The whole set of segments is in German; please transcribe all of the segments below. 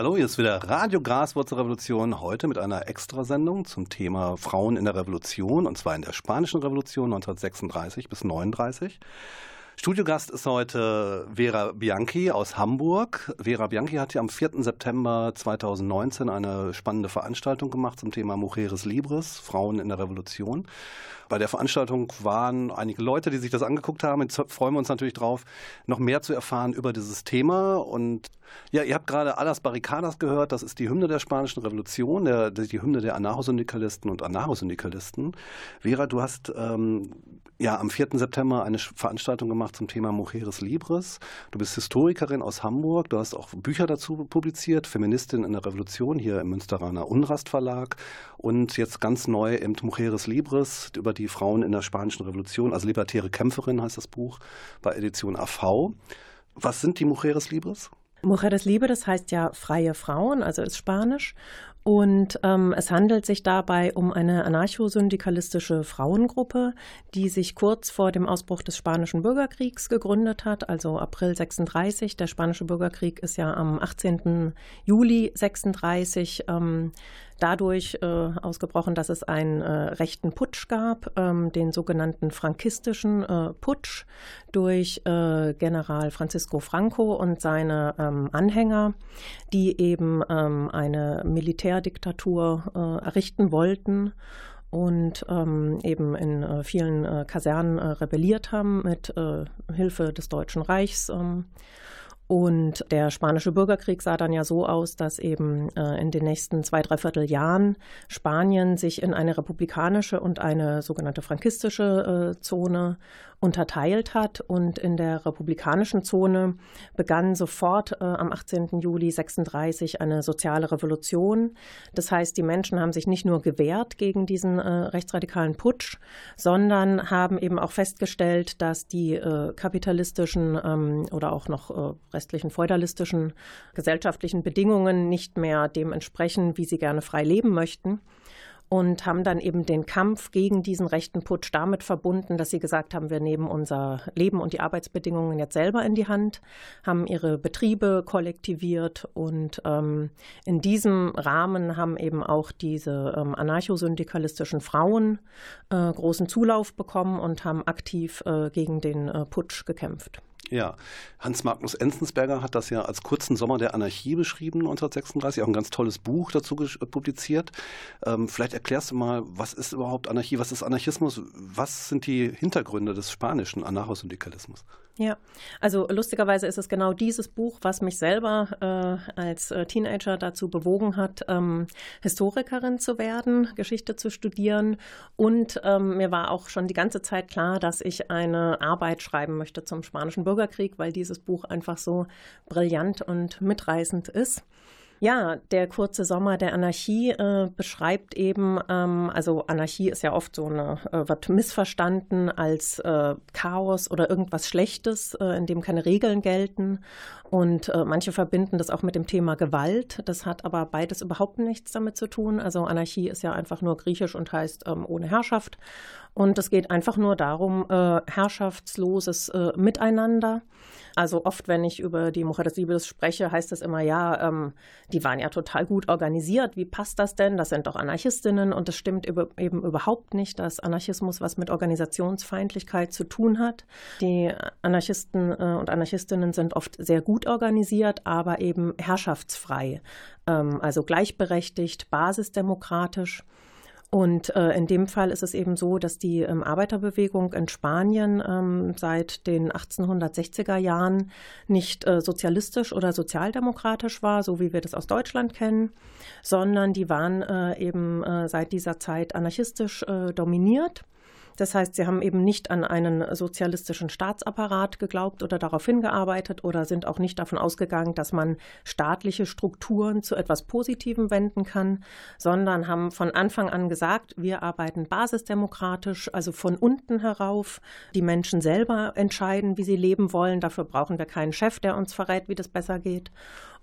Hallo, hier ist wieder Radio Graswurzelrevolution, heute mit einer Extrasendung zum Thema Frauen in der Revolution, und zwar in der Spanischen Revolution 1936 bis 1939. Studiogast ist heute Vera Bianchi aus Hamburg. Vera Bianchi hat ja am 4. September 2019 eine spannende Veranstaltung gemacht zum Thema Mujeres Libres, Frauen in der Revolution. Bei der Veranstaltung waren einige Leute, die sich das angeguckt haben. Jetzt freuen wir uns natürlich drauf, noch mehr zu erfahren über dieses Thema. Und ja, ihr habt gerade Alas Barricadas gehört. Das ist die Hymne der Spanischen Revolution, der, die Hymne der Anarchosyndikalisten und Anarchosyndikalisten. Vera, du hast ähm, ja am 4. September eine Veranstaltung gemacht zum Thema Mujeres Libres. Du bist Historikerin aus Hamburg. Du hast auch Bücher dazu publiziert, Feministin in der Revolution hier im Münsteraner Unrast Verlag und jetzt ganz neu im Mujeres Libres über die Frauen in der Spanischen Revolution, also Libertäre Kämpferin heißt das Buch bei Edition AV. Was sind die Mujeres Libres? Mujeres Libres heißt ja freie Frauen, also ist Spanisch. Und ähm, es handelt sich dabei um eine anarcho-syndikalistische Frauengruppe, die sich kurz vor dem Ausbruch des Spanischen Bürgerkriegs gegründet hat, also April 36. Der Spanische Bürgerkrieg ist ja am 18. Juli 36 ähm, dadurch äh, ausgebrochen, dass es einen äh, rechten Putsch gab, ähm, den sogenannten frankistischen äh, Putsch durch äh, General Francisco Franco und seine ähm, Anhänger, die eben ähm, eine Militärdiktatur äh, errichten wollten und ähm, eben in äh, vielen äh, Kasernen äh, rebelliert haben mit äh, Hilfe des Deutschen Reichs. Ähm, und der spanische Bürgerkrieg sah dann ja so aus, dass eben äh, in den nächsten zwei, dreiviertel Jahren Spanien sich in eine republikanische und eine sogenannte frankistische äh, Zone unterteilt hat. Und in der republikanischen Zone begann sofort äh, am 18. Juli 36 eine soziale Revolution. Das heißt, die Menschen haben sich nicht nur gewehrt gegen diesen äh, rechtsradikalen Putsch, sondern haben eben auch festgestellt, dass die äh, kapitalistischen ähm, oder auch noch äh, restlichen feudalistischen gesellschaftlichen Bedingungen nicht mehr dem entsprechen, wie sie gerne frei leben möchten und haben dann eben den Kampf gegen diesen rechten Putsch damit verbunden, dass sie gesagt haben, wir nehmen unser Leben und die Arbeitsbedingungen jetzt selber in die Hand, haben ihre Betriebe kollektiviert und ähm, in diesem Rahmen haben eben auch diese ähm, anarchosyndikalistischen Frauen äh, großen Zulauf bekommen und haben aktiv äh, gegen den äh, Putsch gekämpft. Ja, Hans Magnus Enzensberger hat das ja als kurzen Sommer der Anarchie beschrieben, 1936, auch ein ganz tolles Buch dazu publiziert. Ähm, vielleicht erklärst du mal, was ist überhaupt Anarchie, was ist Anarchismus, was sind die Hintergründe des spanischen Anarchosyndikalismus? Ja, also lustigerweise ist es genau dieses Buch, was mich selber äh, als äh, Teenager dazu bewogen hat, ähm, Historikerin zu werden, Geschichte zu studieren. Und ähm, mir war auch schon die ganze Zeit klar, dass ich eine Arbeit schreiben möchte zum Spanischen Bürgerkrieg, weil dieses Buch einfach so brillant und mitreißend ist. Ja, der kurze Sommer der Anarchie äh, beschreibt eben, ähm, also Anarchie ist ja oft so eine, äh, wird missverstanden als äh, Chaos oder irgendwas Schlechtes, äh, in dem keine Regeln gelten. Und äh, manche verbinden das auch mit dem Thema Gewalt. Das hat aber beides überhaupt nichts damit zu tun. Also Anarchie ist ja einfach nur griechisch und heißt ähm, ohne Herrschaft. Und es geht einfach nur darum, äh, herrschaftsloses Miteinander. Also oft, wenn ich über die Mujeres spreche, heißt es immer, ja, ähm, die waren ja total gut organisiert. Wie passt das denn? Das sind doch Anarchistinnen und es stimmt eben überhaupt nicht, dass Anarchismus was mit Organisationsfeindlichkeit zu tun hat. Die Anarchisten äh, und Anarchistinnen sind oft sehr gut organisiert, aber eben herrschaftsfrei, ähm, also gleichberechtigt, basisdemokratisch. Und äh, in dem Fall ist es eben so, dass die ähm, Arbeiterbewegung in Spanien ähm, seit den 1860er Jahren nicht äh, sozialistisch oder sozialdemokratisch war, so wie wir das aus Deutschland kennen, sondern die waren äh, eben äh, seit dieser Zeit anarchistisch äh, dominiert. Das heißt, sie haben eben nicht an einen sozialistischen Staatsapparat geglaubt oder darauf hingearbeitet oder sind auch nicht davon ausgegangen, dass man staatliche Strukturen zu etwas Positivem wenden kann, sondern haben von Anfang an gesagt, wir arbeiten basisdemokratisch, also von unten herauf. Die Menschen selber entscheiden, wie sie leben wollen. Dafür brauchen wir keinen Chef, der uns verrät, wie das besser geht.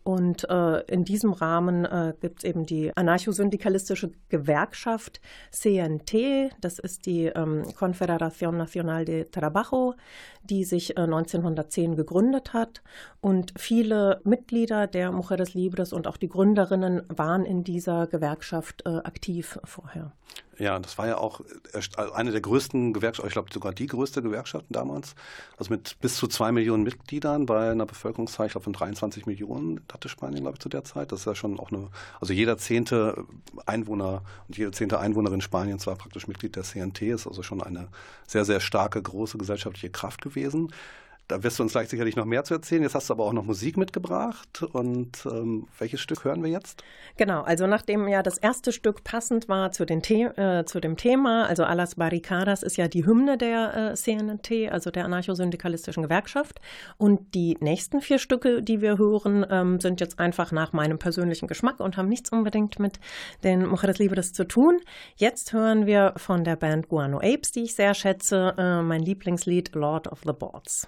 Und äh, in diesem Rahmen äh, gibt es eben die anarchosyndikalistische Gewerkschaft CNT, das ist die ähm, Confederación Nacional de Trabajo, die sich äh, 1910 gegründet hat. Und viele Mitglieder der Mujeres Libres und auch die Gründerinnen waren in dieser Gewerkschaft äh, aktiv vorher. Ja, das war ja auch äh, eine der größten Gewerkschaften, ich glaube sogar die größte Gewerkschaft damals. Also mit bis zu zwei Millionen Mitgliedern bei einer Bevölkerungszahl, ich glaube von 23 Millionen hatte Spanien, glaube ich, zu der Zeit. Das ist ja schon auch eine, also jeder zehnte Einwohner und jede zehnte Einwohnerin Spaniens war praktisch Mitglied der CNT, ist also schon eine sehr, sehr starke, große gesellschaftliche Kraft gewesen. Da wirst du uns gleich sicherlich noch mehr zu erzählen. Jetzt hast du aber auch noch Musik mitgebracht. Und ähm, welches Stück hören wir jetzt? Genau, also nachdem ja das erste Stück passend war zu, The äh, zu dem Thema, also Alas Barricadas ist ja die Hymne der äh, CNT, also der anarchosyndikalistischen Gewerkschaft. Und die nächsten vier Stücke, die wir hören, ähm, sind jetzt einfach nach meinem persönlichen Geschmack und haben nichts unbedingt mit den Mujeres Libres zu tun. Jetzt hören wir von der Band Guano Apes, die ich sehr schätze, äh, mein Lieblingslied Lord of the Boards.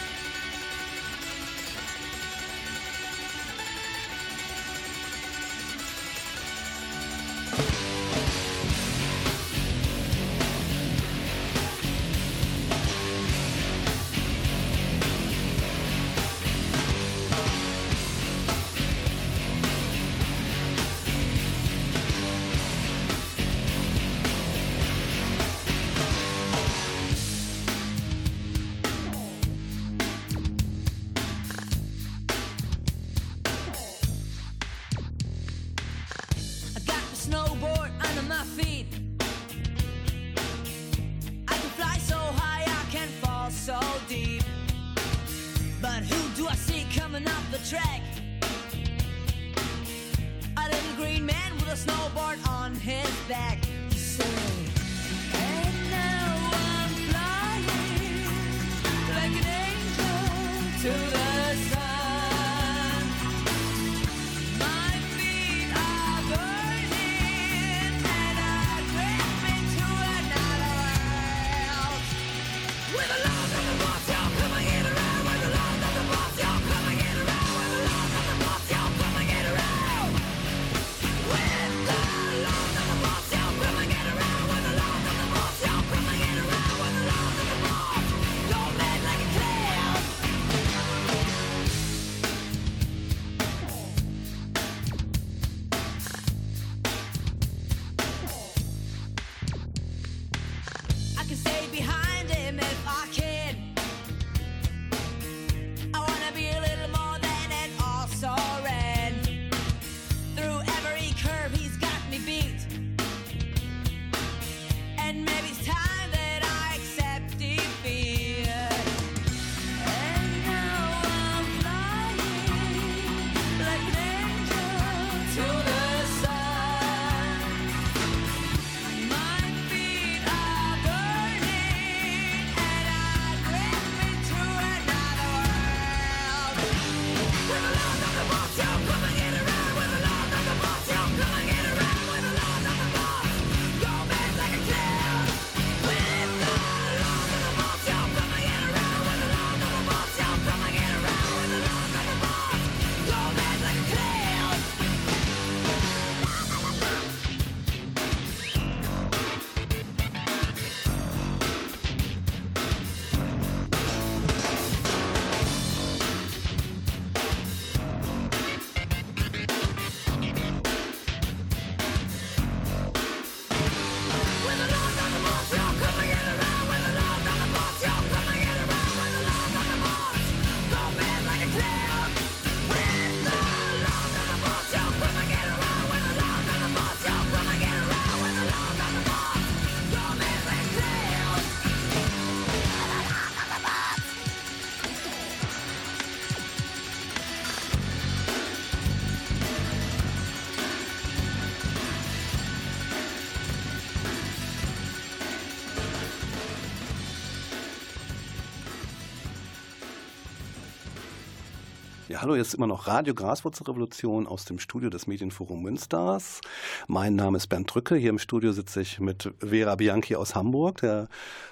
hallo, jetzt immer noch Radio Graswurzelrevolution aus dem Studio des Medienforum Münsters. Mein Name ist Bernd Drücke. Hier im Studio sitze ich mit Vera Bianchi aus Hamburg, der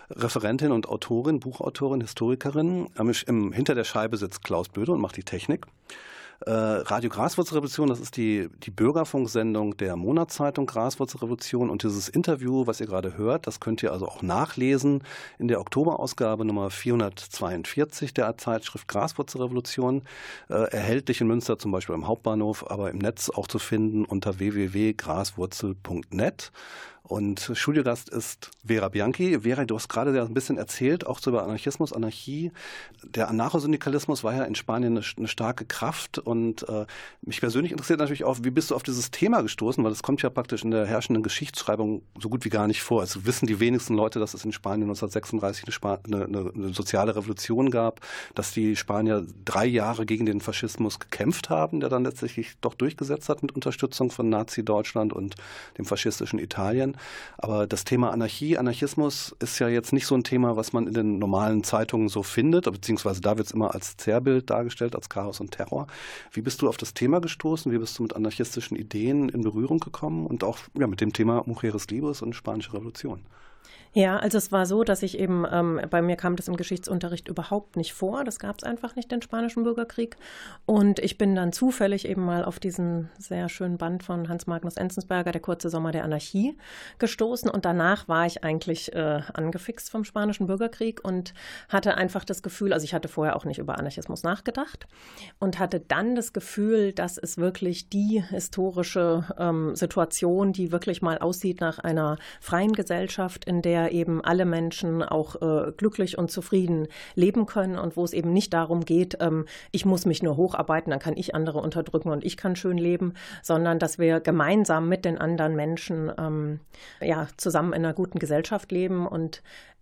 Referentin und Autorin, Buchautorin, Historikerin. Hinter der Scheibe sitzt Klaus Böde und macht die Technik. Äh, Radio Graswurzelrevolution, das ist die, die Bürgerfunksendung der Monatszeitung Graswurzelrevolution. Und dieses Interview, was ihr gerade hört, das könnt ihr also auch nachlesen in der Oktoberausgabe Nummer 442 der Zeitschrift Graswurzelrevolution. Äh, erhältlich in Münster zum Beispiel am Hauptbahnhof, aber im Netz auch zu finden unter www.graswurzel.net. Und Studiogast ist Vera Bianchi. Vera, du hast gerade ein bisschen erzählt, auch über Anarchismus, Anarchie. Der Anarchosyndikalismus war ja in Spanien eine, eine starke Kraft. Und äh, mich persönlich interessiert natürlich auch, wie bist du auf dieses Thema gestoßen? Weil das kommt ja praktisch in der herrschenden Geschichtsschreibung so gut wie gar nicht vor. Also wissen die wenigsten Leute, dass es in Spanien 1936 eine, eine, eine soziale Revolution gab, dass die Spanier drei Jahre gegen den Faschismus gekämpft haben, der dann letztlich doch durchgesetzt hat mit Unterstützung von Nazi-Deutschland und dem faschistischen Italien. Aber das Thema Anarchie, Anarchismus ist ja jetzt nicht so ein Thema, was man in den normalen Zeitungen so findet, beziehungsweise da wird es immer als Zerrbild dargestellt, als Chaos und Terror. Wie bist du auf das Thema gestoßen? Wie bist du mit anarchistischen Ideen in Berührung gekommen und auch ja, mit dem Thema Mujeres Libres und Spanische Revolution? Ja, also es war so, dass ich eben, ähm, bei mir kam das im Geschichtsunterricht überhaupt nicht vor. Das gab es einfach nicht, den Spanischen Bürgerkrieg. Und ich bin dann zufällig eben mal auf diesen sehr schönen Band von Hans Magnus Enzensberger, Der kurze Sommer der Anarchie, gestoßen. Und danach war ich eigentlich äh, angefixt vom Spanischen Bürgerkrieg und hatte einfach das Gefühl, also ich hatte vorher auch nicht über Anarchismus nachgedacht und hatte dann das Gefühl, dass es wirklich die historische ähm, Situation, die wirklich mal aussieht nach einer freien Gesellschaft, in der eben alle Menschen auch äh, glücklich und zufrieden leben können und wo es eben nicht darum geht, ähm, ich muss mich nur hocharbeiten, dann kann ich andere unterdrücken und ich kann schön leben, sondern dass wir gemeinsam mit den anderen Menschen ähm, ja, zusammen in einer guten Gesellschaft leben und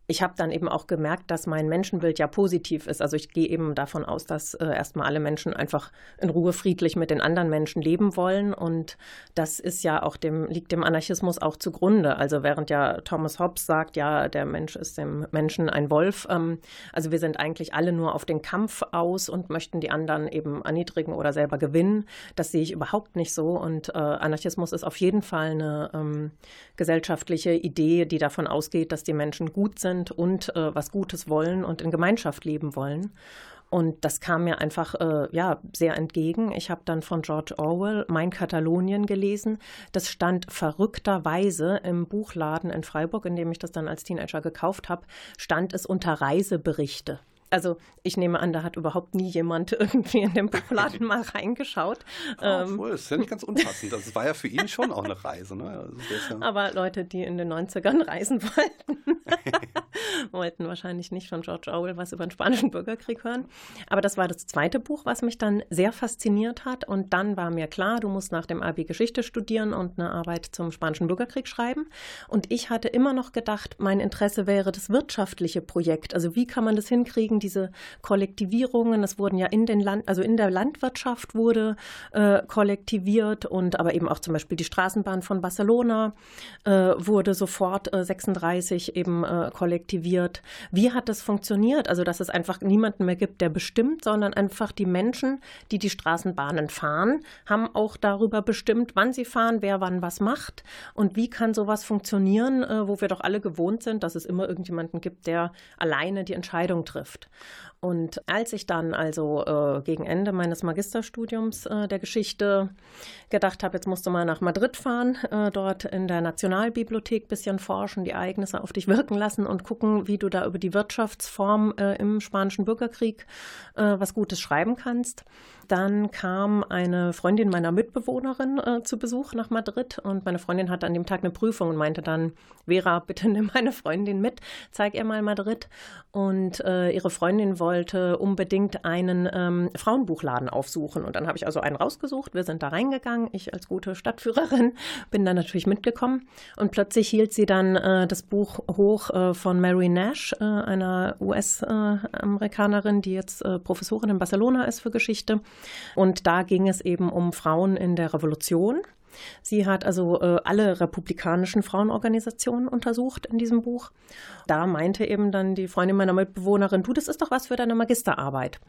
ich habe dann eben auch gemerkt, dass mein Menschenbild ja positiv ist. Also ich gehe eben davon aus, dass äh, erstmal alle Menschen einfach in Ruhe friedlich mit den anderen Menschen leben wollen. Und das ist ja auch dem, liegt dem Anarchismus auch zugrunde. Also während ja Thomas Hobbes sagt, ja, der Mensch ist dem Menschen ein Wolf. Ähm, also wir sind eigentlich alle nur auf den Kampf aus und möchten die anderen eben erniedrigen oder selber gewinnen. Das sehe ich überhaupt nicht so. Und äh, Anarchismus ist auf jeden Fall eine ähm, gesellschaftliche Idee, die davon ausgeht, dass die Menschen gut sind sind und äh, was Gutes wollen und in Gemeinschaft leben wollen. Und das kam mir einfach äh, ja, sehr entgegen. Ich habe dann von George Orwell Mein Katalonien gelesen. Das stand verrückterweise im Buchladen in Freiburg, in dem ich das dann als Teenager gekauft habe, stand es unter Reiseberichte. Also ich nehme an, da hat überhaupt nie jemand irgendwie in den Buchladen mal reingeschaut. Ja, ähm, das ist ja nicht ganz unpassend. Das war ja für ihn schon auch eine Reise. Ne? Also ja Aber Leute, die in den 90ern reisen wollten, wollten wahrscheinlich nicht von George Orwell was über den spanischen Bürgerkrieg hören. Aber das war das zweite Buch, was mich dann sehr fasziniert hat. Und dann war mir klar, du musst nach dem Abi Geschichte studieren und eine Arbeit zum spanischen Bürgerkrieg schreiben. Und ich hatte immer noch gedacht, mein Interesse wäre das wirtschaftliche Projekt. Also wie kann man das hinkriegen? diese Kollektivierungen. Es wurden ja in den Land, also in der Landwirtschaft wurde äh, kollektiviert und aber eben auch zum Beispiel die Straßenbahn von Barcelona äh, wurde sofort äh, 36 eben äh, kollektiviert. Wie hat das funktioniert? Also dass es einfach niemanden mehr gibt, der bestimmt, sondern einfach die Menschen, die die Straßenbahnen fahren, haben auch darüber bestimmt, wann sie fahren, wer wann was macht und wie kann sowas funktionieren, äh, wo wir doch alle gewohnt sind, dass es immer irgendjemanden gibt, der alleine die Entscheidung trifft. Und als ich dann also äh, gegen Ende meines Magisterstudiums äh, der Geschichte gedacht habe, jetzt musst du mal nach Madrid fahren, äh, dort in der Nationalbibliothek ein bisschen forschen, die Ereignisse auf dich wirken lassen und gucken, wie du da über die Wirtschaftsform äh, im spanischen Bürgerkrieg äh, was Gutes schreiben kannst. Dann kam eine Freundin meiner Mitbewohnerin äh, zu Besuch nach Madrid und meine Freundin hatte an dem Tag eine Prüfung und meinte dann, Vera, bitte nimm meine Freundin mit, zeig ihr mal Madrid. Und äh, ihre Freundin wollte unbedingt einen ähm, Frauenbuchladen aufsuchen. Und dann habe ich also einen rausgesucht. Wir sind da reingegangen. Ich als gute Stadtführerin bin dann natürlich mitgekommen. Und plötzlich hielt sie dann äh, das Buch hoch äh, von Mary Nash, äh, einer US-Amerikanerin, die jetzt äh, Professorin in Barcelona ist für Geschichte. Und da ging es eben um Frauen in der Revolution. Sie hat also äh, alle republikanischen Frauenorganisationen untersucht in diesem Buch. Da meinte eben dann die Freundin meiner Mitbewohnerin, du, das ist doch was für deine Magisterarbeit.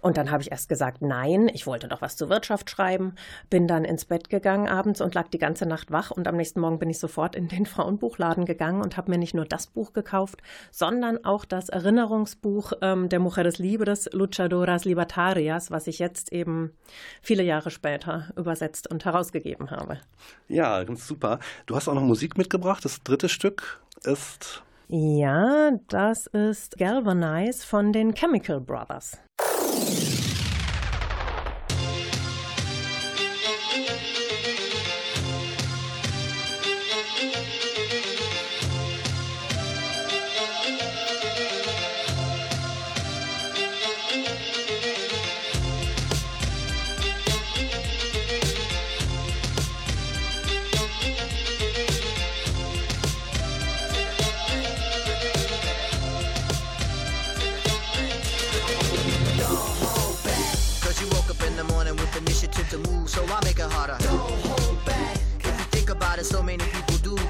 Und dann habe ich erst gesagt, nein, ich wollte doch was zur Wirtschaft schreiben, bin dann ins Bett gegangen abends und lag die ganze Nacht wach und am nächsten Morgen bin ich sofort in den Frauenbuchladen gegangen und habe mir nicht nur das Buch gekauft, sondern auch das Erinnerungsbuch ähm, der Mujeres Libres, Luchadoras Libertarias, was ich jetzt eben viele Jahre später übersetzt und herausgegeben habe habe. Ja, ganz super. Du hast auch noch Musik mitgebracht. Das dritte Stück ist. Ja, das ist Galvanize von den Chemical Brothers.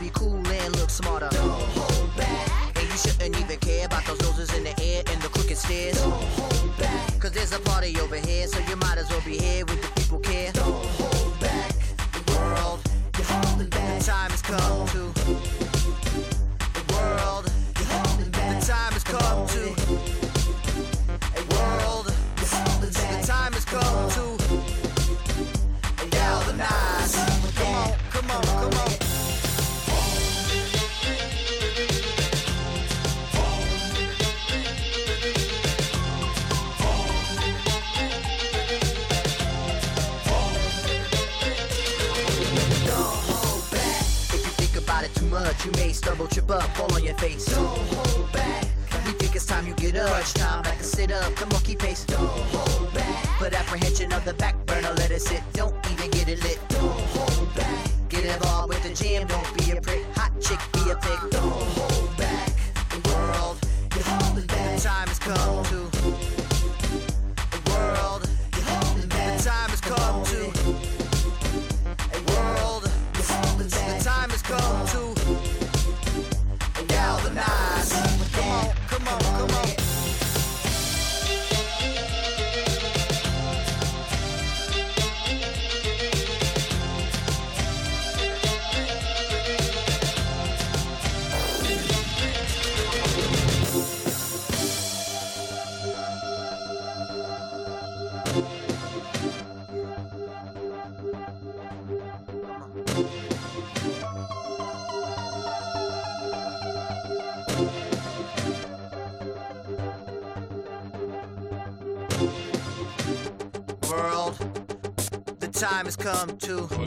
be cool and look smarter. Don't hold back. And you shouldn't even care about those noses in the air and the crooked stairs. Don't hold back. Cause there's a party over here, so you might as well be here with the people care. Don't hold back. The world, you're holding back. The time has come to. The world, you're holding back. The time has come to. A world, the time has come to.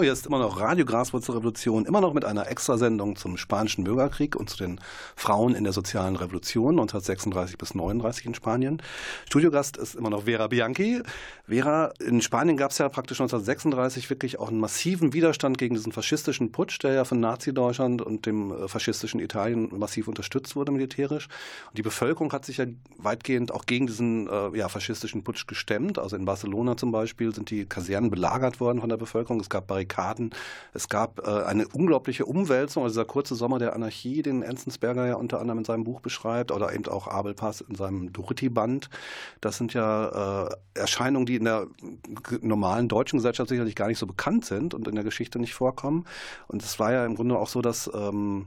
hallo, hier ist immer noch Radio Graswurzelrevolution, immer noch mit einer Extrasendung zum Spanischen Bürgerkrieg und zu den Frauen in der sozialen Revolution 1936 bis 39 in Spanien. Studiogast ist immer noch Vera Bianchi. Vera, in Spanien gab es ja praktisch 1936 wirklich auch einen massiven Widerstand gegen diesen faschistischen Putsch, der ja von Nazi-Deutschland und dem äh, faschistischen Italien massiv unterstützt wurde militärisch. Und die Bevölkerung hat sich ja weitgehend auch gegen diesen äh, ja, faschistischen Putsch gestemmt. Also in Barcelona zum Beispiel sind die Kasernen belagert worden von der Bevölkerung es gab Barrikaden, es gab äh, eine unglaubliche Umwälzung, also dieser kurze Sommer der Anarchie, den Enzensberger ja unter anderem in seinem Buch beschreibt, oder eben auch Abel Pass in seinem Dorothy-Band. Das sind ja äh, Erscheinungen, die in der normalen deutschen Gesellschaft sicherlich gar nicht so bekannt sind und in der Geschichte nicht vorkommen. Und es war ja im Grunde auch so, dass ähm,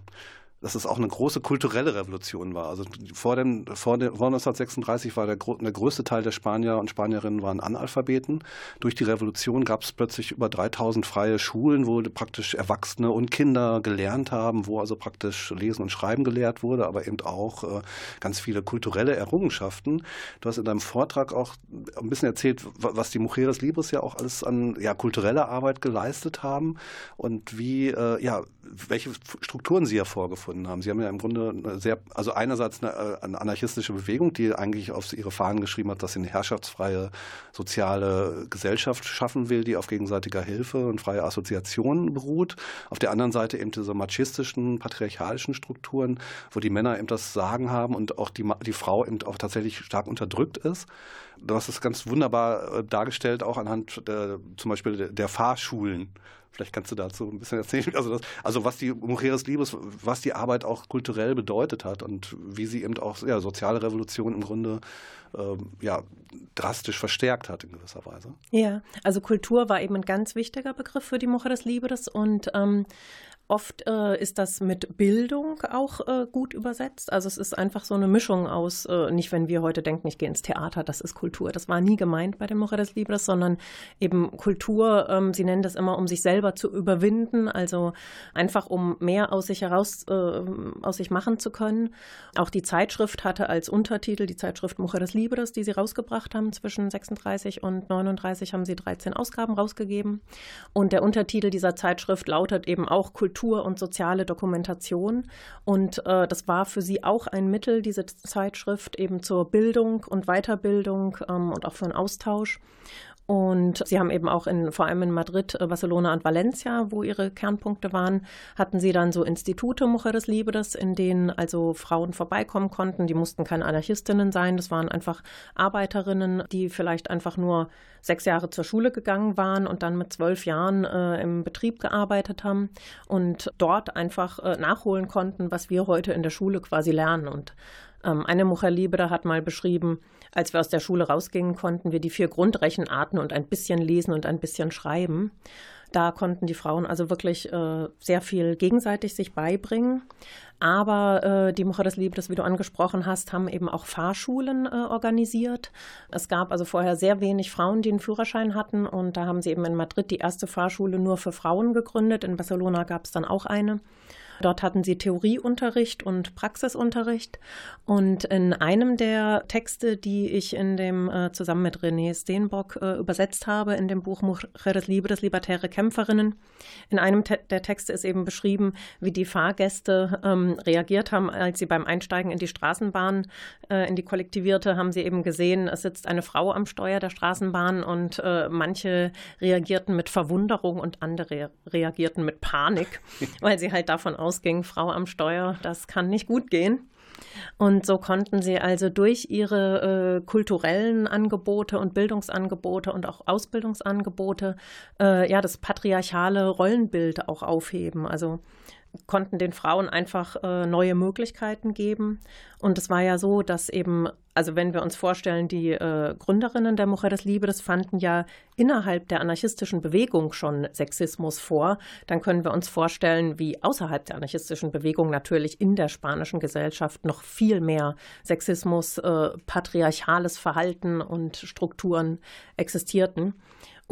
dass es auch eine große kulturelle Revolution war. Also vor, dem, vor, dem, vor 1936 war der, der größte Teil der Spanier und Spanierinnen waren Analphabeten. Durch die Revolution gab es plötzlich über 3000 freie Schulen, wo praktisch Erwachsene und Kinder gelernt haben, wo also praktisch Lesen und Schreiben gelehrt wurde, aber eben auch äh, ganz viele kulturelle Errungenschaften. Du hast in deinem Vortrag auch ein bisschen erzählt, was die Mujeres Libres ja auch alles an ja, kultureller Arbeit geleistet haben und wie, äh, ja, welche Strukturen sie ja vorgefunden haben. Sie haben ja im Grunde sehr, also einerseits eine, äh, eine, anarchistische Bewegung, die eigentlich auf ihre Fahnen geschrieben hat, dass sie eine herrschaftsfreie soziale Gesellschaft schaffen will, die auf gegenseitiger Hilfe und freie Assoziation beruht. Auf der anderen Seite eben diese machistischen, patriarchalischen Strukturen, wo die Männer eben das Sagen haben und auch die, die Frau eben auch tatsächlich stark unterdrückt ist. Hast es ganz wunderbar äh, dargestellt, auch anhand der, zum Beispiel der Fahrschulen Vielleicht kannst du dazu ein bisschen erzählen. Also, das, also was die Mujeres Libres, was die Arbeit auch kulturell bedeutet hat und wie sie eben auch ja, soziale Revolution im Grunde ähm, ja, drastisch verstärkt hat in gewisser Weise. Ja, also Kultur war eben ein ganz wichtiger Begriff für die Mujeres Libres und ähm, Oft äh, ist das mit Bildung auch äh, gut übersetzt. Also es ist einfach so eine Mischung aus, äh, nicht wenn wir heute denken, ich gehe ins Theater, das ist Kultur. Das war nie gemeint bei den Mujeres Libres, sondern eben Kultur, ähm, sie nennen das immer, um sich selber zu überwinden, also einfach um mehr aus sich heraus, äh, aus sich machen zu können. Auch die Zeitschrift hatte als Untertitel, die Zeitschrift Mujeres Libres, die sie rausgebracht haben, zwischen 36 und 39 haben sie 13 Ausgaben rausgegeben. Und der Untertitel dieser Zeitschrift lautet eben auch Kultur Kultur und soziale Dokumentation. Und äh, das war für sie auch ein Mittel, diese Zeitschrift eben zur Bildung und Weiterbildung ähm, und auch für einen Austausch. Und sie haben eben auch in, vor allem in Madrid, äh, Barcelona und Valencia, wo ihre Kernpunkte waren, hatten sie dann so Institute Mujeres Libres, in denen also Frauen vorbeikommen konnten. Die mussten keine Anarchistinnen sein, das waren einfach Arbeiterinnen, die vielleicht einfach nur sechs Jahre zur Schule gegangen waren und dann mit zwölf Jahren äh, im Betrieb gearbeitet haben und dort einfach äh, nachholen konnten, was wir heute in der Schule quasi lernen. Und eine Mujer Libre hat mal beschrieben, als wir aus der Schule rausgingen, konnten wir die vier Grundrechenarten und ein bisschen lesen und ein bisschen schreiben. Da konnten die Frauen also wirklich äh, sehr viel gegenseitig sich beibringen. Aber äh, die Mujeres Libres, wie du angesprochen hast, haben eben auch Fahrschulen äh, organisiert. Es gab also vorher sehr wenig Frauen, die einen Führerschein hatten. Und da haben sie eben in Madrid die erste Fahrschule nur für Frauen gegründet. In Barcelona gab es dann auch eine. Dort hatten sie Theorieunterricht und Praxisunterricht. Und in einem der Texte, die ich in dem äh, zusammen mit René Steenbock äh, übersetzt habe, in dem Buch Mujeres Libres, Libertäre Kämpferinnen, in einem te der Texte ist eben beschrieben, wie die Fahrgäste ähm, reagiert haben, als sie beim Einsteigen in die Straßenbahn, äh, in die kollektivierte, haben sie eben gesehen, es sitzt eine Frau am Steuer der Straßenbahn und äh, manche reagierten mit Verwunderung und andere reagierten mit Panik, weil sie halt davon ausging, Frau am Steuer, das kann nicht gut gehen. Und so konnten sie also durch ihre äh, kulturellen Angebote und Bildungsangebote und auch Ausbildungsangebote äh, ja das patriarchale Rollenbild auch aufheben. Also konnten den Frauen einfach äh, neue Möglichkeiten geben. Und es war ja so, dass eben, also wenn wir uns vorstellen, die äh, Gründerinnen der Mujeres Libres fanden ja innerhalb der anarchistischen Bewegung schon Sexismus vor, dann können wir uns vorstellen, wie außerhalb der anarchistischen Bewegung natürlich in der spanischen Gesellschaft noch viel mehr Sexismus, äh, patriarchales Verhalten und Strukturen existierten.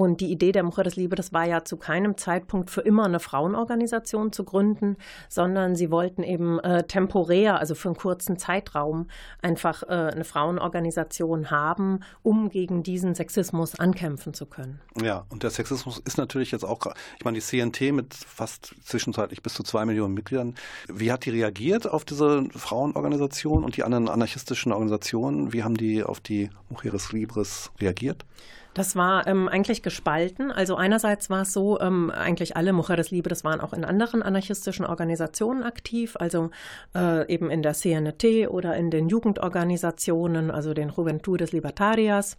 Und die Idee der Mujeres das war ja zu keinem Zeitpunkt für immer eine Frauenorganisation zu gründen, sondern sie wollten eben äh, temporär, also für einen kurzen Zeitraum, einfach äh, eine Frauenorganisation haben, um gegen diesen Sexismus ankämpfen zu können. Ja, und der Sexismus ist natürlich jetzt auch, ich meine, die CNT mit fast zwischenzeitlich bis zu zwei Millionen Mitgliedern, wie hat die reagiert auf diese Frauenorganisation und die anderen anarchistischen Organisationen? Wie haben die auf die Mujeres Libres reagiert? Das war ähm, eigentlich gespalten. Also einerseits war es so, ähm, eigentlich alle Mujeres Libres waren auch in anderen anarchistischen Organisationen aktiv, also äh, eben in der CNT oder in den Jugendorganisationen, also den Juventudes Libertarias.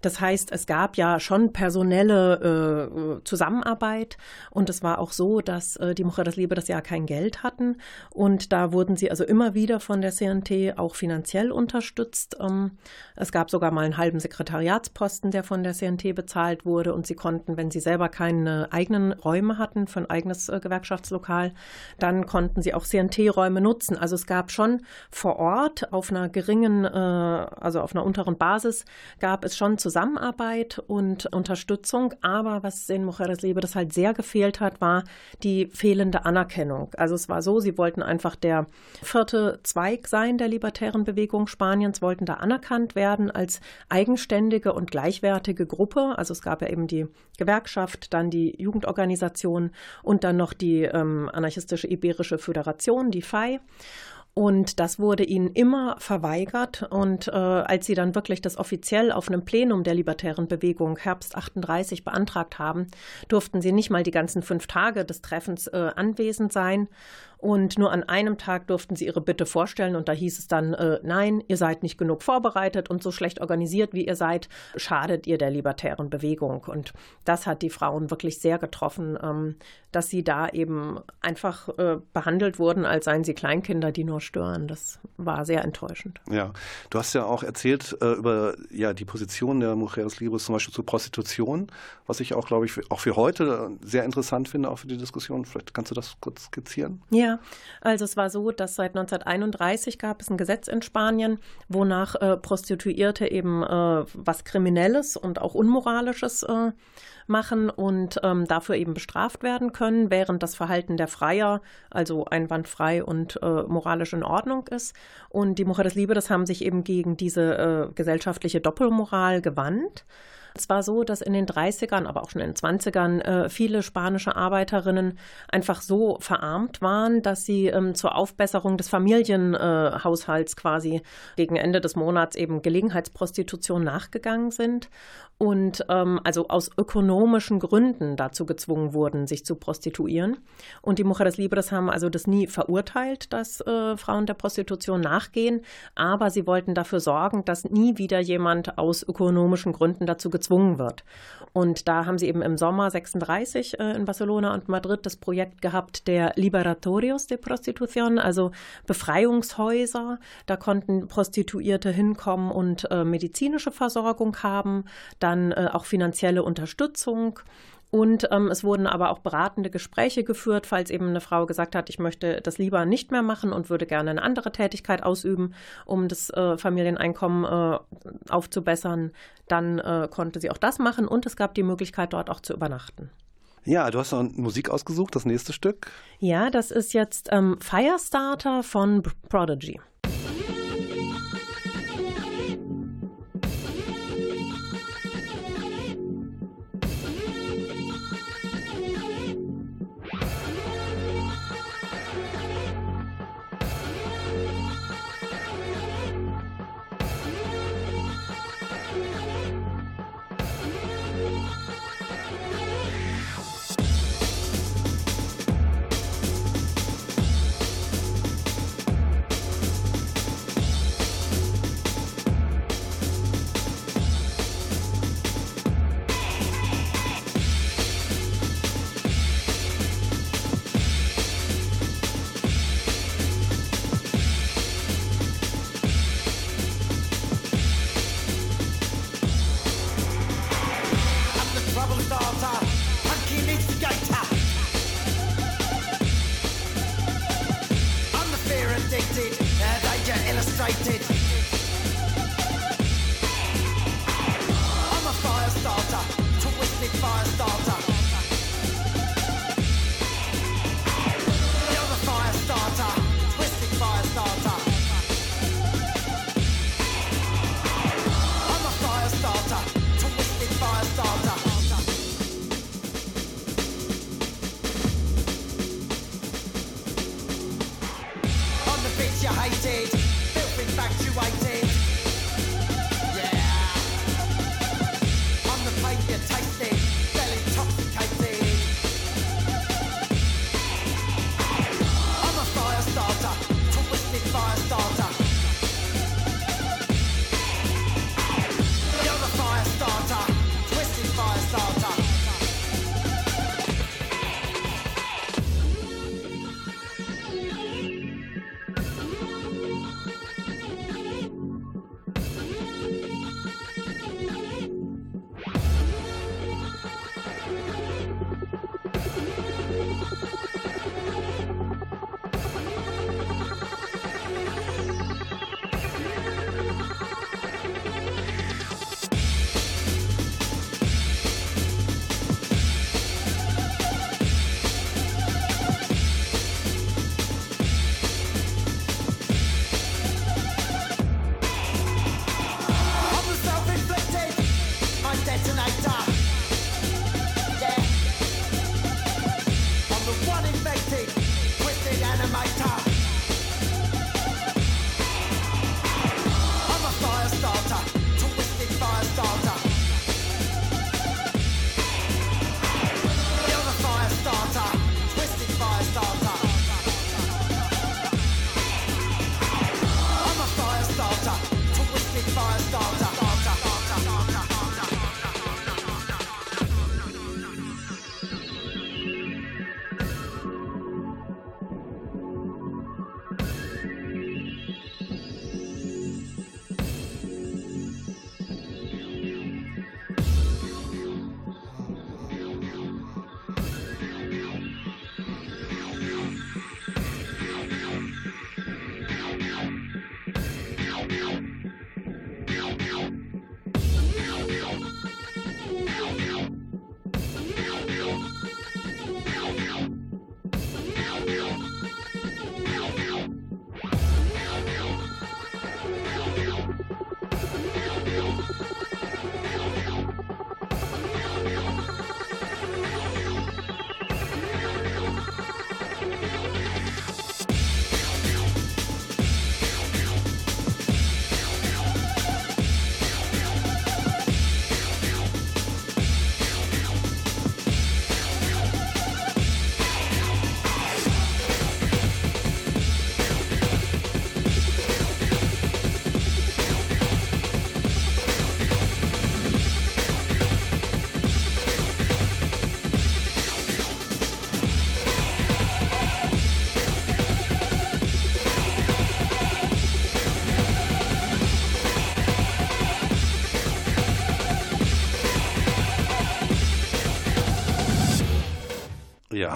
Das heißt, es gab ja schon personelle äh, Zusammenarbeit und es war auch so, dass äh, die Mujeres Libres ja kein Geld hatten und da wurden sie also immer wieder von der CNT auch finanziell unterstützt. Ähm, es gab sogar mal einen halben Sekretariatsposten, der von der der CNT bezahlt wurde und sie konnten, wenn sie selber keine eigenen Räume hatten für ein eigenes äh, Gewerkschaftslokal, dann konnten sie auch CNT-Räume nutzen. Also es gab schon vor Ort auf einer geringen, äh, also auf einer unteren Basis, gab es schon Zusammenarbeit und Unterstützung. Aber was in Mujeres Liebe das halt sehr gefehlt hat, war die fehlende Anerkennung. Also es war so, sie wollten einfach der vierte Zweig sein der libertären Bewegung Spaniens, wollten da anerkannt werden als eigenständige und gleichwertige riesige Gruppe. Also es gab ja eben die Gewerkschaft, dann die Jugendorganisation und dann noch die ähm, anarchistische Iberische Föderation, die FAI. Und das wurde ihnen immer verweigert. Und äh, als sie dann wirklich das offiziell auf einem Plenum der libertären Bewegung Herbst 38 beantragt haben, durften sie nicht mal die ganzen fünf Tage des Treffens äh, anwesend sein. Und nur an einem Tag durften sie ihre Bitte vorstellen und da hieß es dann, äh, nein, ihr seid nicht genug vorbereitet und so schlecht organisiert, wie ihr seid, schadet ihr der libertären Bewegung. Und das hat die Frauen wirklich sehr getroffen, ähm, dass sie da eben einfach äh, behandelt wurden, als seien sie Kleinkinder, die nur stören. Das war sehr enttäuschend. Ja, du hast ja auch erzählt äh, über ja, die Position der Mujeres Libres zum Beispiel zur Prostitution, was ich auch, glaube ich, für, auch für heute sehr interessant finde, auch für die Diskussion. Vielleicht kannst du das kurz skizzieren? Ja, also es war so, dass seit 1931 gab es ein Gesetz in Spanien, wonach äh, Prostituierte eben äh, was Kriminelles und auch Unmoralisches äh, machen und ähm, dafür eben bestraft werden können, während das Verhalten der Freier also einwandfrei und äh, moralisch in Ordnung ist. Und die Mujeres Liebe, das haben sich eben gegen diese äh, gesellschaftliche Doppelmoral gewandt. Es war so, dass in den 30ern, aber auch schon in den 20ern äh, viele spanische Arbeiterinnen einfach so verarmt waren, dass sie ähm, zur Aufbesserung des Familienhaushalts quasi gegen Ende des Monats eben Gelegenheitsprostitution nachgegangen sind und ähm, also aus ökonomischen Gründen dazu gezwungen wurden, sich zu prostituieren. Und die Mujeres Libres haben also das nie verurteilt, dass äh, Frauen der Prostitution nachgehen, aber sie wollten dafür sorgen, dass nie wieder jemand aus ökonomischen Gründen dazu gezwungen wird. Und da haben sie eben im Sommer 36 äh, in Barcelona und Madrid das Projekt gehabt der Liberatorios de Prostitución, also Befreiungshäuser. Da konnten Prostituierte hinkommen und äh, medizinische Versorgung haben, dann äh, auch finanzielle Unterstützung. Und ähm, es wurden aber auch beratende Gespräche geführt, falls eben eine Frau gesagt hat, ich möchte das lieber nicht mehr machen und würde gerne eine andere Tätigkeit ausüben, um das äh, Familieneinkommen äh, aufzubessern. Dann äh, konnte sie auch das machen und es gab die Möglichkeit, dort auch zu übernachten. Ja, du hast noch Musik ausgesucht, das nächste Stück. Ja, das ist jetzt ähm, Firestarter von Prodigy.「できる」「できる」「できる」「」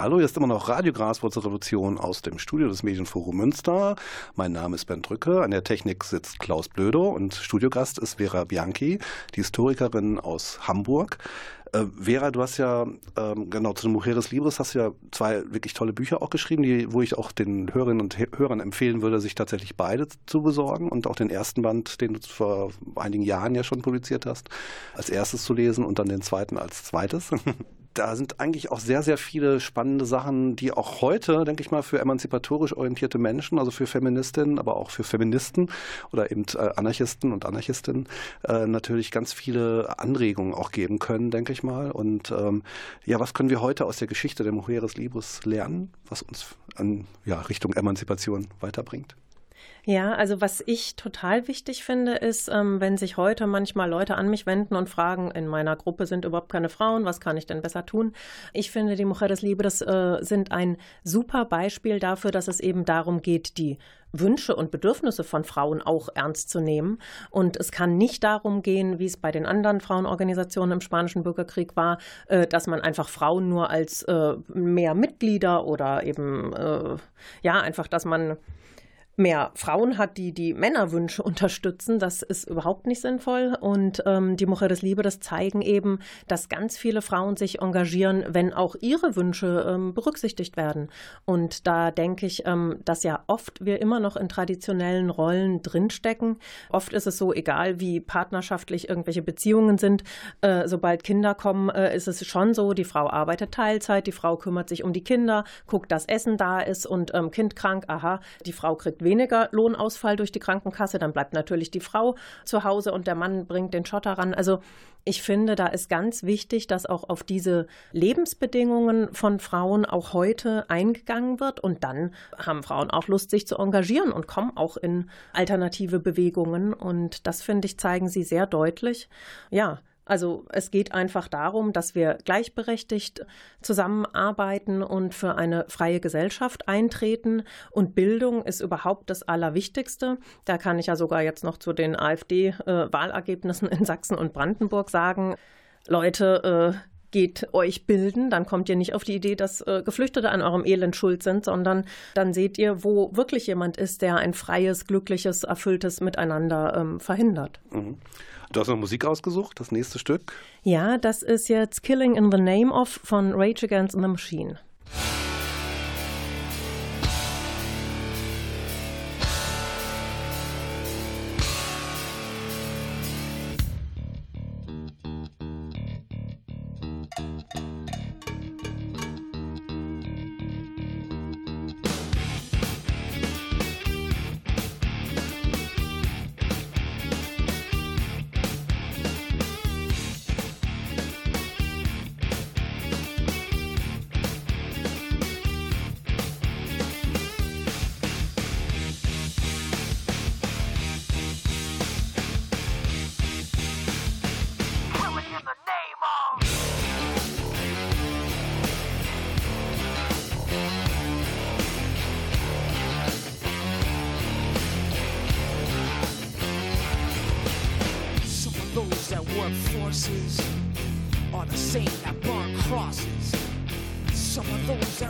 hallo, hier ist immer noch Radio Graswurzelrevolution aus dem Studio des Medienforum Münster. Mein Name ist Ben Drücke, an der Technik sitzt Klaus Blödo und Studiogast ist Vera Bianchi, die Historikerin aus Hamburg. Äh, Vera, du hast ja, ähm, genau, zu den Mujeres Libres hast du ja zwei wirklich tolle Bücher auch geschrieben, die, wo ich auch den Hörerinnen und Hörern empfehlen würde, sich tatsächlich beide zu besorgen und auch den ersten Band, den du vor einigen Jahren ja schon publiziert hast, als erstes zu lesen und dann den zweiten als zweites. da sind eigentlich auch sehr, sehr viele spannende Sachen, die auch heute, denke ich mal, für emanzipatorisch orientierte Menschen, also für Feministinnen, aber auch für Feministen oder eben äh, Anarchisten und Anarchistinnen äh, natürlich ganz viele Anregungen auch geben können, denke ich mal. Und ähm, ja, was können wir heute aus der Geschichte der Mujeres Libris lernen, was uns an ja, Richtung Emanzipation weiterbringt? Ja, also was ich total wichtig finde, ist, ähm, wenn sich heute manchmal Leute an mich wenden und fragen, in meiner Gruppe sind überhaupt keine Frauen, was kann ich denn besser tun? Ich finde, die Mujeres Libres äh, sind ein super Beispiel dafür, dass es eben darum geht, die Wünsche und Bedürfnisse von Frauen auch ernst zu nehmen. Und es kann nicht darum gehen, wie es bei den anderen Frauenorganisationen im Spanischen Bürgerkrieg war, äh, dass man einfach Frauen nur als äh, mehr Mitglieder oder eben, äh, ja, einfach, dass man mehr Frauen hat, die die Männerwünsche unterstützen. Das ist überhaupt nicht sinnvoll. Und ähm, die Mujeres Libres zeigen eben, dass ganz viele Frauen sich engagieren, wenn auch ihre Wünsche ähm, berücksichtigt werden. Und da denke ich, ähm, dass ja oft wir immer noch in traditionellen Rollen drinstecken. Oft ist es so, egal wie partnerschaftlich irgendwelche Beziehungen sind, äh, sobald Kinder kommen, äh, ist es schon so, die Frau arbeitet Teilzeit, die Frau kümmert sich um die Kinder, guckt, dass Essen da ist und ähm, Kind krank, aha, die Frau kriegt weniger Lohnausfall durch die Krankenkasse, dann bleibt natürlich die Frau zu Hause und der Mann bringt den Schotter ran. Also ich finde, da ist ganz wichtig, dass auch auf diese Lebensbedingungen von Frauen auch heute eingegangen wird. Und dann haben Frauen auch Lust, sich zu engagieren und kommen auch in alternative Bewegungen. Und das, finde ich, zeigen sie sehr deutlich. Ja, also es geht einfach darum, dass wir gleichberechtigt zusammenarbeiten und für eine freie Gesellschaft eintreten. Und Bildung ist überhaupt das Allerwichtigste. Da kann ich ja sogar jetzt noch zu den AfD-Wahlergebnissen in Sachsen und Brandenburg sagen, Leute, äh, geht euch bilden, dann kommt ihr nicht auf die Idee, dass äh, Geflüchtete an eurem Elend schuld sind, sondern dann seht ihr, wo wirklich jemand ist, der ein freies, glückliches, erfülltes Miteinander ähm, verhindert. Mhm. Du hast noch Musik ausgesucht, das nächste Stück? Ja, das ist jetzt Killing in the Name of von Rage Against the Machine.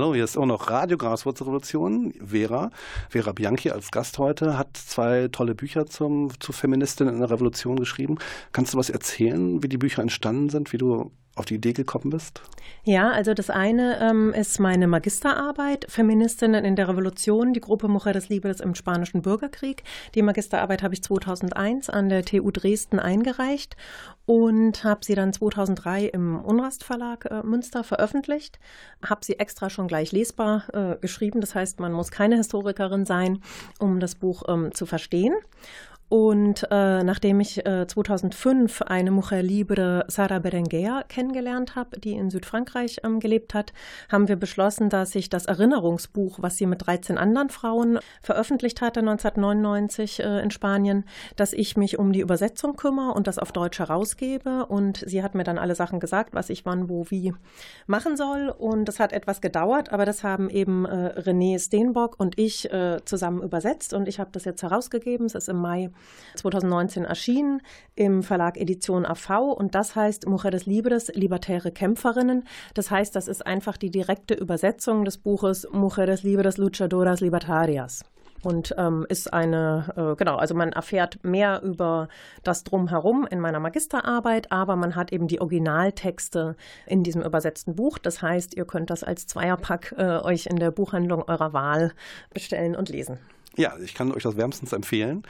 Hallo, hier ist auch noch Radio Graswurzelrevolution. Vera, Vera Bianchi als Gast heute, hat zwei tolle Bücher zum, zu Feministinnen in der Revolution geschrieben. Kannst du was erzählen, wie die Bücher entstanden sind, wie du auf die Idee gekommen bist? Ja, also das eine ähm, ist meine Magisterarbeit, Feministinnen in der Revolution, die Gruppe Mujeres Libres im Spanischen Bürgerkrieg. Die Magisterarbeit habe ich 2001 an der TU Dresden eingereicht und habe sie dann 2003 im Unrast Verlag äh, Münster veröffentlicht. Habe sie extra schon gleich lesbar äh, geschrieben, das heißt, man muss keine Historikerin sein, um das Buch ähm, zu verstehen. Und äh, nachdem ich äh, 2005 eine Mujer Libre, Sara Berenguer, kennengelernt habe, die in Südfrankreich ähm, gelebt hat, haben wir beschlossen, dass ich das Erinnerungsbuch, was sie mit 13 anderen Frauen veröffentlicht hatte 1999 äh, in Spanien, dass ich mich um die Übersetzung kümmere und das auf Deutsch herausgebe. Und sie hat mir dann alle Sachen gesagt, was ich wann, wo, wie machen soll. Und das hat etwas gedauert, aber das haben eben äh, René Steenbock und ich äh, zusammen übersetzt. Und ich habe das jetzt herausgegeben. Es ist im Mai 2019 erschienen im Verlag Edition AV und das heißt Mujeres Libres, libertäre Kämpferinnen. Das heißt, das ist einfach die direkte Übersetzung des Buches Mujeres Libres, Luchadoras Libertarias. Und ähm, ist eine, äh, genau, also man erfährt mehr über das Drumherum in meiner Magisterarbeit, aber man hat eben die Originaltexte in diesem übersetzten Buch. Das heißt, ihr könnt das als Zweierpack äh, euch in der Buchhandlung eurer Wahl bestellen und lesen. Ja, ich kann euch das wärmstens empfehlen.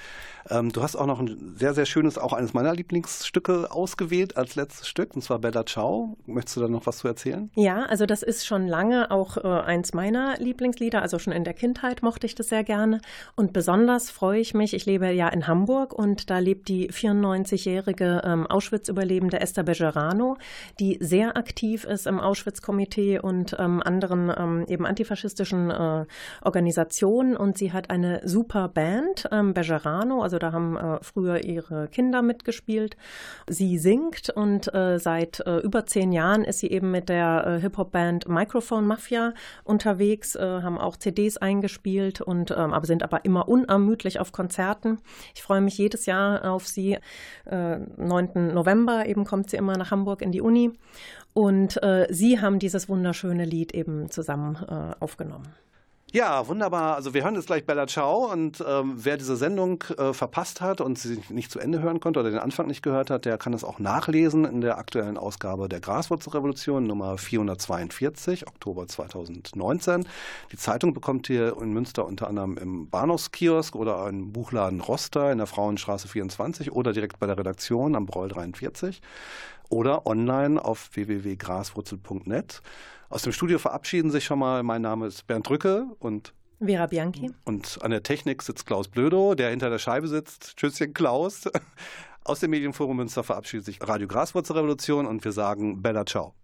Ähm, du hast auch noch ein sehr, sehr schönes, auch eines meiner Lieblingsstücke ausgewählt als letztes Stück, und zwar Bella Ciao. Möchtest du da noch was zu erzählen? Ja, also das ist schon lange auch äh, eins meiner Lieblingslieder. Also schon in der Kindheit mochte ich das sehr gerne. Und besonders freue ich mich, ich lebe ja in Hamburg und da lebt die 94-jährige ähm, Auschwitz-Überlebende Esther Bejerano, die sehr aktiv ist im Auschwitz-Komitee und ähm, anderen ähm, eben antifaschistischen äh, Organisationen. Und sie hat eine super Band, ähm, Bejerano, also da haben äh, früher ihre Kinder mitgespielt. Sie singt und äh, seit äh, über zehn Jahren ist sie eben mit der äh, Hip-Hop-Band Microphone Mafia unterwegs, äh, haben auch CDs eingespielt und ähm, aber sind aber immer unermüdlich auf Konzerten. Ich freue mich jedes Jahr auf sie. 9. Äh, November eben kommt sie immer nach Hamburg in die Uni und sie haben dieses wunderschöne Lied eben zusammen aufgenommen. Ja, wunderbar. Also wir hören jetzt gleich Bella Ciao und ähm, wer diese Sendung äh, verpasst hat und sie nicht zu Ende hören konnte oder den Anfang nicht gehört hat, der kann es auch nachlesen in der aktuellen Ausgabe der Graswurzelrevolution Nummer 442, Oktober 2019. Die Zeitung bekommt ihr in Münster unter anderem im Bahnhofskiosk oder im Buchladen Roster in der Frauenstraße 24 oder direkt bei der Redaktion am Breul 43 oder online auf www.graswurzel.net. Aus dem Studio verabschieden sich schon mal. Mein Name ist Bernd Drücke und Vera Bianchi. Und an der Technik sitzt Klaus Blödo, der hinter der Scheibe sitzt. Tschüsschen, Klaus. Aus dem Medienforum Münster verabschiedet sich Radio Graswurzelrevolution und wir sagen Bella Ciao.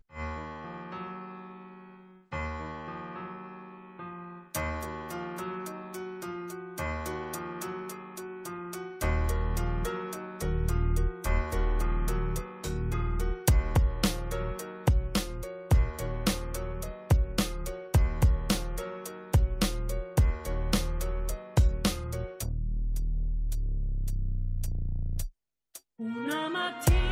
mama tears.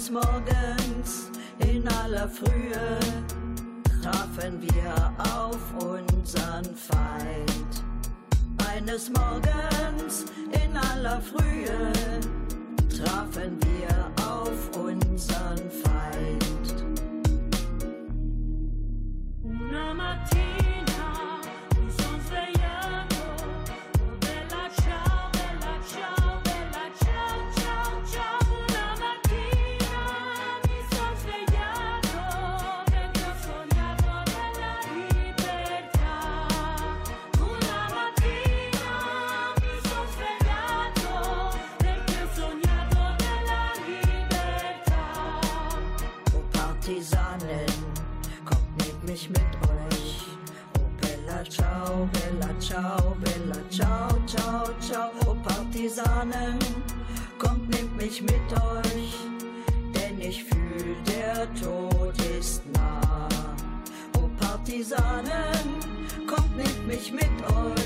des Morgens in aller Frühe trafen wir auf unseren Feind. Eines Morgens in aller Frühe trafen wir auf unseren Feind. Sahnen, kommt nehmt mich mit euch, denn ich fühl, der Tod ist nah. O Partisanen, kommt nehmt mich mit euch.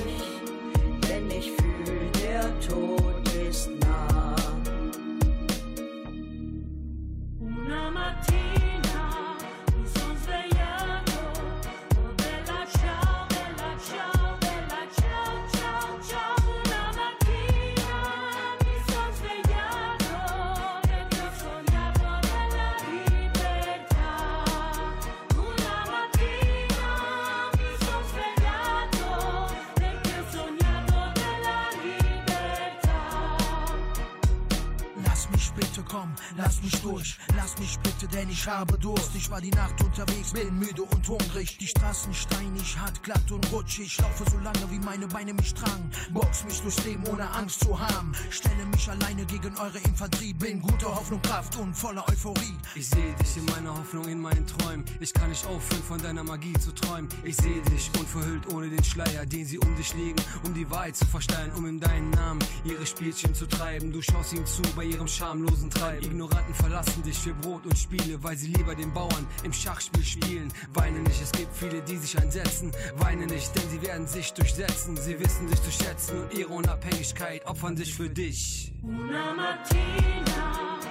ich habe Durst. Ich war die Nacht unterwegs, bin müde und hungrig. Die Straßen steinig, hart, glatt und rutschig. Ich laufe so lange, wie meine Beine mich tragen. Box mich durchs Leben, ohne Angst zu haben. Stelle mich alleine gegen eure Infanterie. Bin guter Hoffnung, Kraft und voller Euphorie. Ich sehe dich in meiner Hoffnung, in meinen Träumen. Ich kann nicht aufhören, von deiner Magie zu träumen. Ich sehe dich unverhüllt, ohne den Schleier, den sie um dich legen, um die Wahrheit zu versteilen, um in deinen Namen ihre Spielchen zu treiben. Du schaust ihnen zu bei ihrem schamlosen Treiben. Ignoranten verlassen dich für Brot und Spiele, weil weil sie lieber den Bauern im Schachspiel spielen. Weine nicht, es gibt viele, die sich einsetzen. Weine nicht, denn sie werden sich durchsetzen. Sie wissen sich zu schätzen und ihre Unabhängigkeit opfern sich für dich. Una Martina.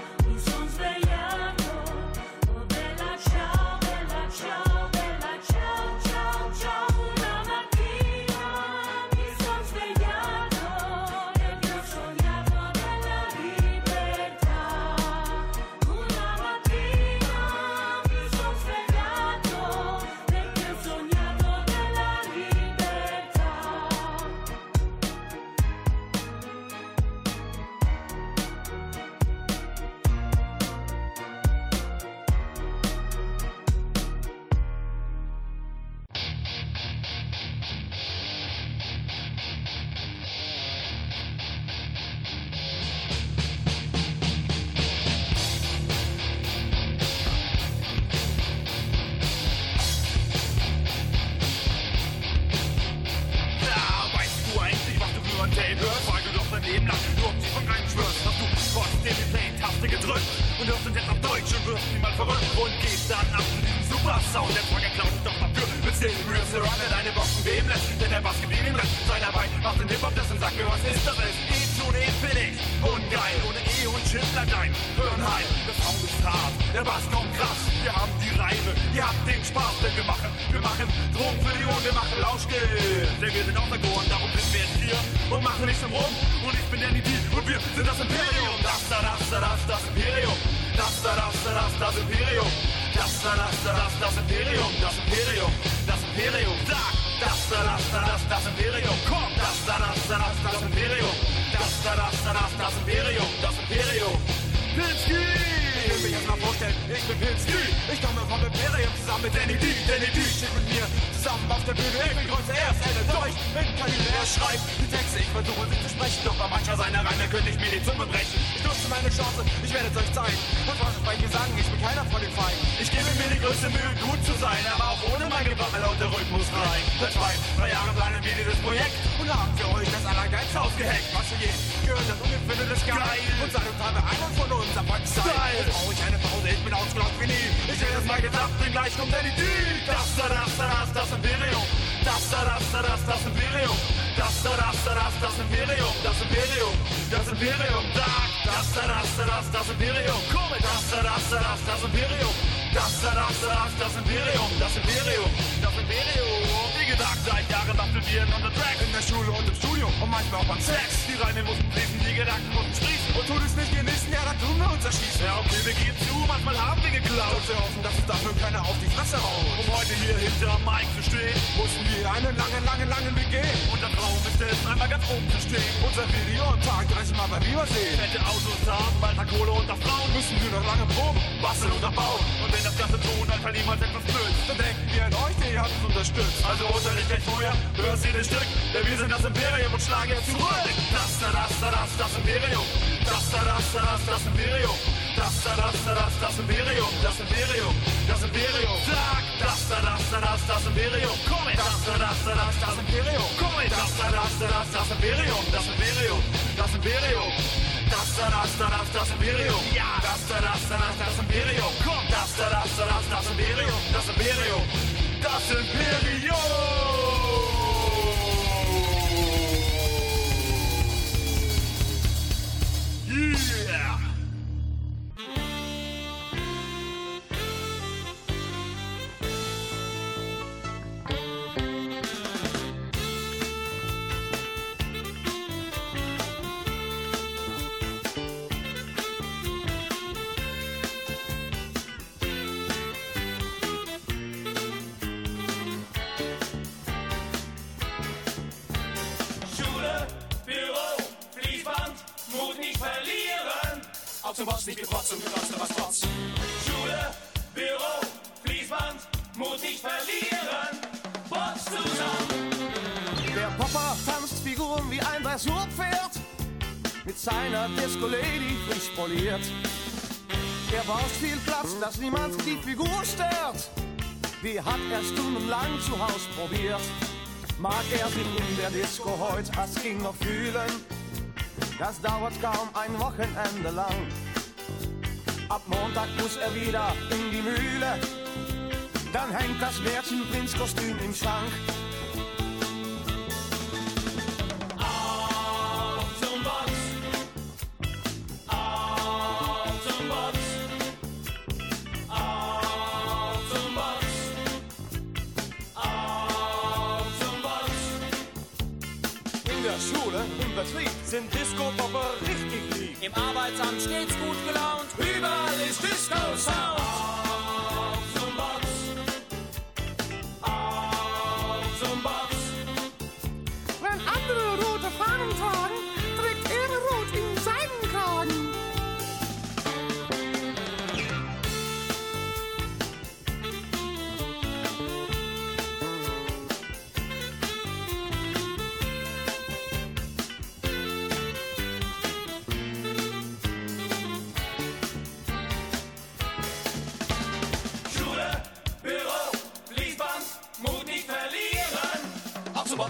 gleich kommt eine Dü. Das, da, das, das, das Imperium. Das, da, das, das, das Imperium. Das, da, das, das, das Imperium. Das Imperium. Das Imperium. Das, da, das, das, das Imperium. Das, da, das, das, das Imperium. Das, da, das, das, das Imperium. Das Imperium. Das Imperium. Wie gesagt, seit Jahren basteln wir in unserem Track. In der Schule und im Studio. Und manchmal auch beim Sex. Die Reine mussten fließen, die Gedanken mussten sprießen. Und tun es nicht genießen, ja, dann tun wir uns erschießen. Ja, okay, wir gehen zu, manchmal haben wir geklaut. Und wir hoffen, dass uns dafür keiner auf die Fresse haut. Um heute hier hinter Mike zu stehen, mussten wir einen langen, langen, langen Weg gehen. Unser Traum ist es, einmal ganz oben zu stehen. Unser Video am Tag 30 Mal beim Übersehen. Fette Autos haben, Walter Kohle und auf Frauen. Müssen wir noch lange proben, basteln und erbauen. Und wenn das Ganze tun, Alter, niemals etwas blöd. Dann denken wir an euch, ihr habt uns unterstützt. Also Unterricht gleich vorher, hörst jedes Stück. Denn wir sind das Imperium und schlagen jetzt zurück. Das da, das da, das, das Imperium. Das da, das da, das, das Imperium. Das da, das da, das, das Imperium. Das Imperium, das Imperium. Sag, das da, das da, das, das Imperium. Komm. Das da, das da, das, das Imperium. Komm. Das da, das da, das, das Imperium. Das Imperium, das Imperium. Das da, das da, das, das Imperium. Ja, das da, das da, das, das Imperium. Komm, das da, das da, das, das Imperium. Das Imperium, das Imperium. Yeah! Auch zum Boss nicht getrotzt und getrotzt, was trotz. Schule, Büro, Fließband, Mut nicht verlieren. Bots zusammen. Der Popper tanzt Figuren wie ein Dressurpferd mit seiner Disco-Lady frisch poliert. Er braucht viel Platz, dass niemand die Figur stört. Die hat er stundenlang zu Haus probiert. Mag er sich in der Disco heute als King noch fühlen? Das dauert kaum ein Wochenende lang. Muss er wieder in die Mühle. Dann hängt das Märchenprinzkostüm im Schrank.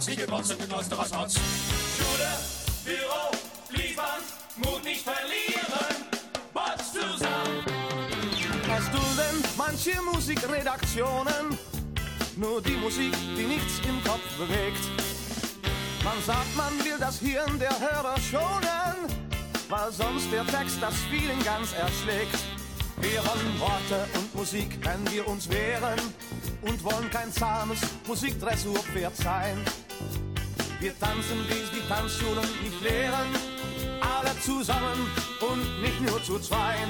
Box, nie getrotzt und getrotzt, was trotz. Schule, Büro, Fließband, Mut nicht verlieren. Bots zusammen. Hast du denn manche Musikredaktionen? Nur die Musik, die nichts im Kopf bewegt. Man sagt, man will das Hirn der Hörer schonen, weil sonst der Text das Feeling ganz erschlägt. Wir wollen Worte und Musik, wenn wir uns wehren und wollen kein zahmes Musikdressurpferd sein. Wir tanzen, es die Tanzschulen nicht lehren, alle zusammen und nicht nur zu zweien.